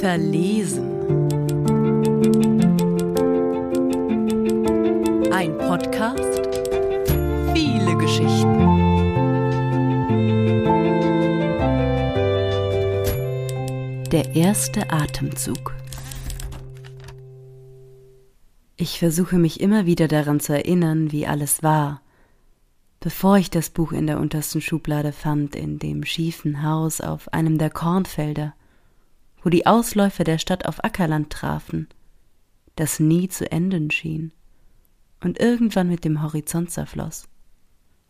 Verlesen. Ein Podcast. Viele Geschichten. Der erste Atemzug. Ich versuche mich immer wieder daran zu erinnern, wie alles war, bevor ich das Buch in der untersten Schublade fand, in dem schiefen Haus auf einem der Kornfelder, wo die Ausläufer der Stadt auf Ackerland trafen, das nie zu enden schien und irgendwann mit dem Horizont zerfloss.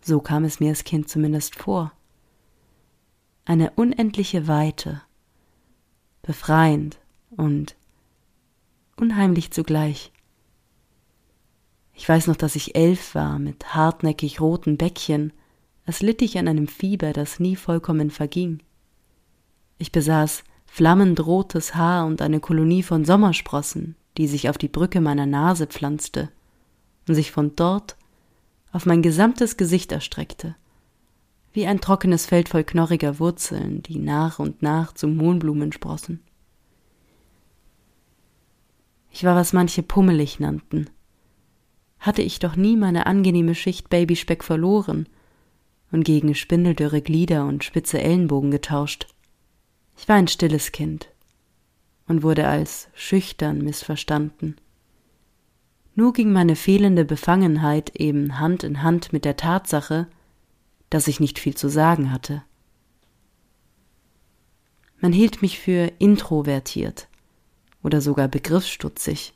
So kam es mir als Kind zumindest vor. Eine unendliche Weite, befreiend und unheimlich zugleich. Ich weiß noch, dass ich elf war, mit hartnäckig roten Bäckchen, als litt ich an einem Fieber, das nie vollkommen verging. Ich besaß flammend rotes Haar und eine Kolonie von Sommersprossen, die sich auf die Brücke meiner Nase pflanzte und sich von dort auf mein gesamtes Gesicht erstreckte, wie ein trockenes Feld voll knorriger Wurzeln, die nach und nach zu Mohnblumen sprossen. Ich war, was manche pummelig nannten, hatte ich doch nie meine angenehme Schicht Babyspeck verloren und gegen spindeldürre Glieder und spitze Ellenbogen getauscht. Ich war ein stilles Kind und wurde als schüchtern missverstanden. Nur ging meine fehlende Befangenheit eben Hand in Hand mit der Tatsache, dass ich nicht viel zu sagen hatte. Man hielt mich für introvertiert oder sogar begriffsstutzig.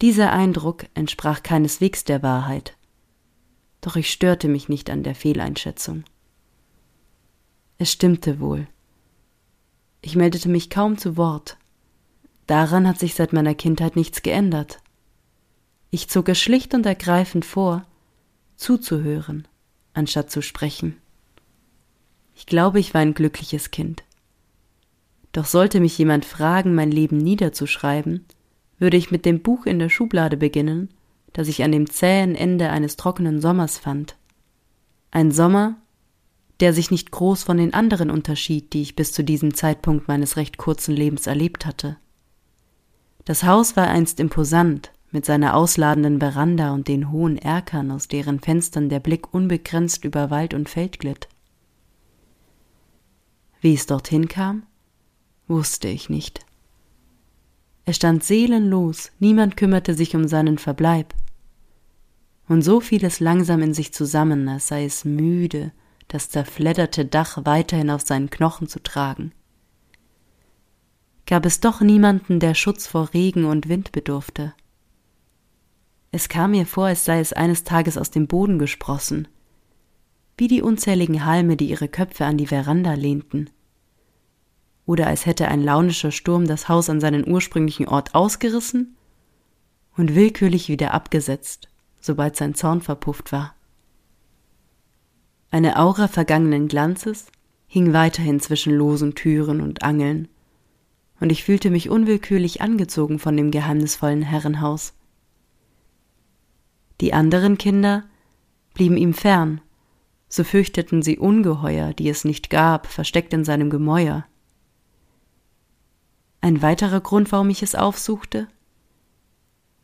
Dieser Eindruck entsprach keineswegs der Wahrheit, doch ich störte mich nicht an der Fehleinschätzung. Es stimmte wohl. Ich meldete mich kaum zu Wort. Daran hat sich seit meiner Kindheit nichts geändert. Ich zog es schlicht und ergreifend vor, zuzuhören, anstatt zu sprechen. Ich glaube, ich war ein glückliches Kind. Doch sollte mich jemand fragen, mein Leben niederzuschreiben, würde ich mit dem Buch in der Schublade beginnen, das ich an dem zähen Ende eines trockenen Sommers fand. Ein Sommer, der sich nicht groß von den anderen unterschied, die ich bis zu diesem Zeitpunkt meines recht kurzen Lebens erlebt hatte. Das Haus war einst imposant, mit seiner ausladenden Veranda und den hohen Erkern, aus deren Fenstern der Blick unbegrenzt über Wald und Feld glitt. Wie es dorthin kam, wusste ich nicht. Er stand seelenlos, niemand kümmerte sich um seinen Verbleib. Und so fiel es langsam in sich zusammen, als sei es müde, das zerfledderte Dach weiterhin auf seinen Knochen zu tragen. Gab es doch niemanden, der Schutz vor Regen und Wind bedurfte. Es kam mir vor, als sei es eines Tages aus dem Boden gesprossen, wie die unzähligen Halme, die ihre Köpfe an die Veranda lehnten oder als hätte ein launischer Sturm das Haus an seinen ursprünglichen Ort ausgerissen und willkürlich wieder abgesetzt, sobald sein Zorn verpufft war. Eine Aura vergangenen Glanzes hing weiterhin zwischen losen Türen und Angeln, und ich fühlte mich unwillkürlich angezogen von dem geheimnisvollen Herrenhaus. Die anderen Kinder blieben ihm fern, so fürchteten sie Ungeheuer, die es nicht gab, versteckt in seinem Gemäuer. Ein weiterer Grund, warum ich es aufsuchte?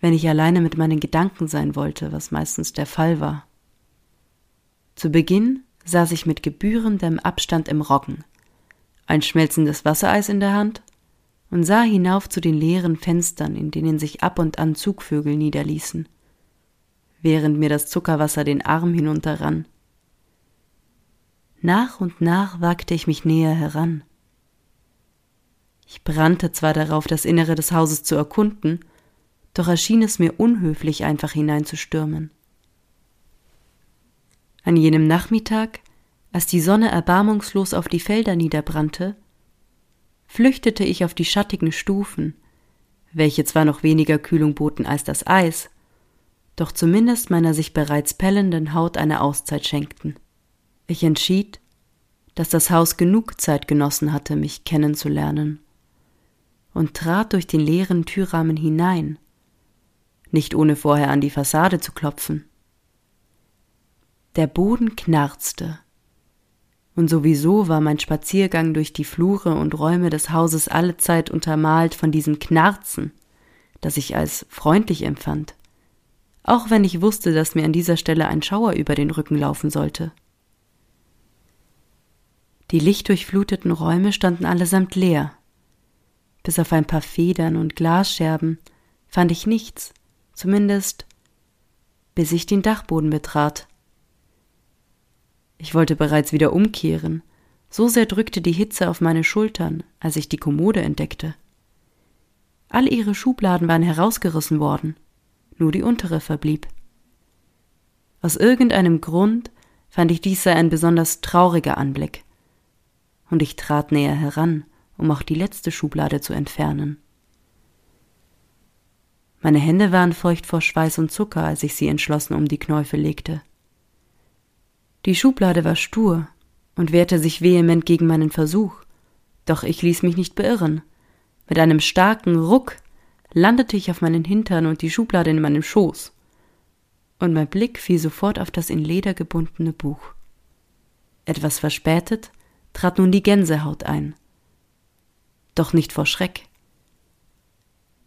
Wenn ich alleine mit meinen Gedanken sein wollte, was meistens der Fall war. Zu Beginn saß ich mit gebührendem Abstand im Roggen, ein schmelzendes Wassereis in der Hand und sah hinauf zu den leeren Fenstern, in denen sich ab und an Zugvögel niederließen, während mir das Zuckerwasser den Arm hinunterrann. Nach und nach wagte ich mich näher heran. Ich brannte zwar darauf, das Innere des Hauses zu erkunden, doch erschien es mir unhöflich, einfach hineinzustürmen. An jenem Nachmittag, als die Sonne erbarmungslos auf die Felder niederbrannte, flüchtete ich auf die schattigen Stufen, welche zwar noch weniger Kühlung boten als das Eis, doch zumindest meiner sich bereits pellenden Haut eine Auszeit schenkten. Ich entschied, dass das Haus genug Zeit genossen hatte, mich kennenzulernen und trat durch den leeren Türrahmen hinein, nicht ohne vorher an die Fassade zu klopfen. Der Boden knarzte Und sowieso war mein Spaziergang durch die Flure und Räume des Hauses allezeit untermalt von diesem Knarzen, das ich als freundlich empfand, auch wenn ich wusste, dass mir an dieser Stelle ein Schauer über den Rücken laufen sollte. Die lichtdurchfluteten Räume standen allesamt leer. Bis auf ein paar Federn und Glasscherben fand ich nichts, zumindest bis ich den Dachboden betrat. Ich wollte bereits wieder umkehren, so sehr drückte die Hitze auf meine Schultern, als ich die Kommode entdeckte. All ihre Schubladen waren herausgerissen worden, nur die untere verblieb. Aus irgendeinem Grund fand ich dies sei ein besonders trauriger Anblick, und ich trat näher heran, um auch die letzte Schublade zu entfernen. Meine Hände waren feucht vor Schweiß und Zucker, als ich sie entschlossen um die Knäufe legte. Die Schublade war stur und wehrte sich vehement gegen meinen Versuch, doch ich ließ mich nicht beirren. Mit einem starken Ruck landete ich auf meinen Hintern und die Schublade in meinem Schoß, und mein Blick fiel sofort auf das in Leder gebundene Buch. Etwas verspätet trat nun die Gänsehaut ein. Doch nicht vor Schreck.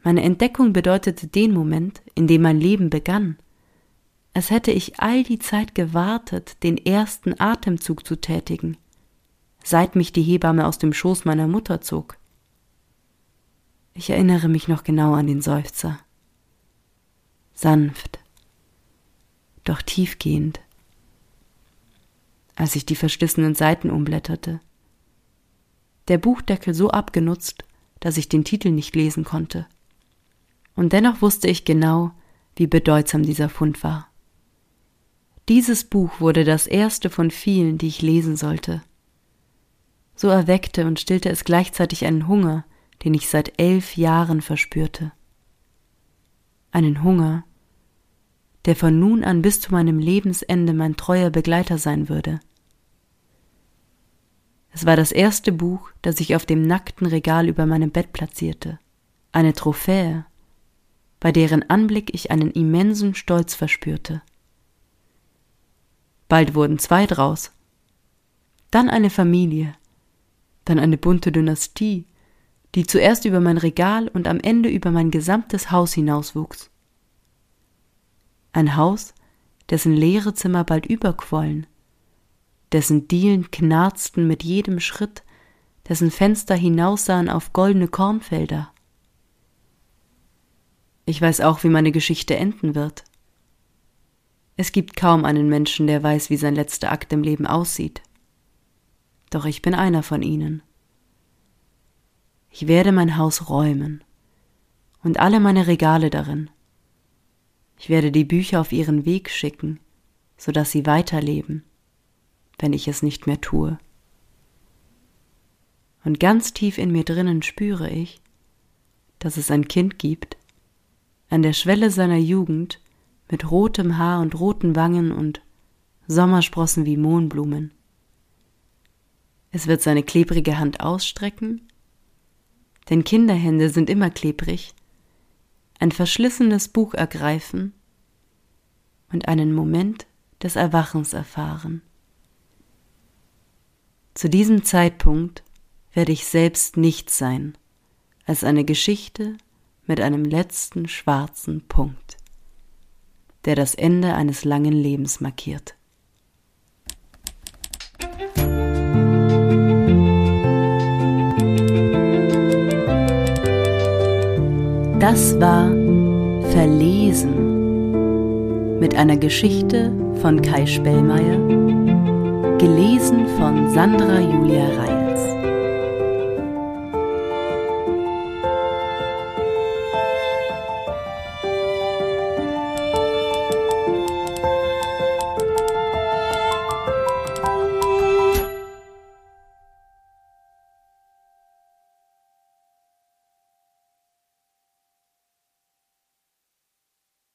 Meine Entdeckung bedeutete den Moment, in dem mein Leben begann als hätte ich all die Zeit gewartet, den ersten Atemzug zu tätigen, seit mich die Hebamme aus dem Schoß meiner Mutter zog. Ich erinnere mich noch genau an den Seufzer. Sanft, doch tiefgehend, als ich die verschlissenen Seiten umblätterte. Der Buchdeckel so abgenutzt, dass ich den Titel nicht lesen konnte. Und dennoch wusste ich genau, wie bedeutsam dieser Fund war. Dieses Buch wurde das erste von vielen, die ich lesen sollte. So erweckte und stillte es gleichzeitig einen Hunger, den ich seit elf Jahren verspürte. Einen Hunger, der von nun an bis zu meinem Lebensende mein treuer Begleiter sein würde. Es war das erste Buch, das ich auf dem nackten Regal über meinem Bett platzierte, eine Trophäe, bei deren Anblick ich einen immensen Stolz verspürte. Bald wurden zwei draus. Dann eine Familie. Dann eine bunte Dynastie, die zuerst über mein Regal und am Ende über mein gesamtes Haus hinauswuchs. Ein Haus, dessen leere Zimmer bald überquollen, dessen Dielen knarzten mit jedem Schritt, dessen Fenster hinaussahen auf goldene Kornfelder. Ich weiß auch, wie meine Geschichte enden wird. Es gibt kaum einen Menschen, der weiß, wie sein letzter Akt im Leben aussieht. Doch ich bin einer von ihnen. Ich werde mein Haus räumen und alle meine Regale darin. Ich werde die Bücher auf ihren Weg schicken, so dass sie weiterleben, wenn ich es nicht mehr tue. Und ganz tief in mir drinnen spüre ich, dass es ein Kind gibt, an der Schwelle seiner Jugend, mit rotem Haar und roten Wangen und Sommersprossen wie Mohnblumen. Es wird seine klebrige Hand ausstrecken, denn Kinderhände sind immer klebrig, ein verschlissenes Buch ergreifen und einen Moment des Erwachens erfahren. Zu diesem Zeitpunkt werde ich selbst nichts sein als eine Geschichte mit einem letzten schwarzen Punkt der das Ende eines langen Lebens markiert. Das war Verlesen mit einer Geschichte von Kai Spellmeier, gelesen von Sandra Julia Reich.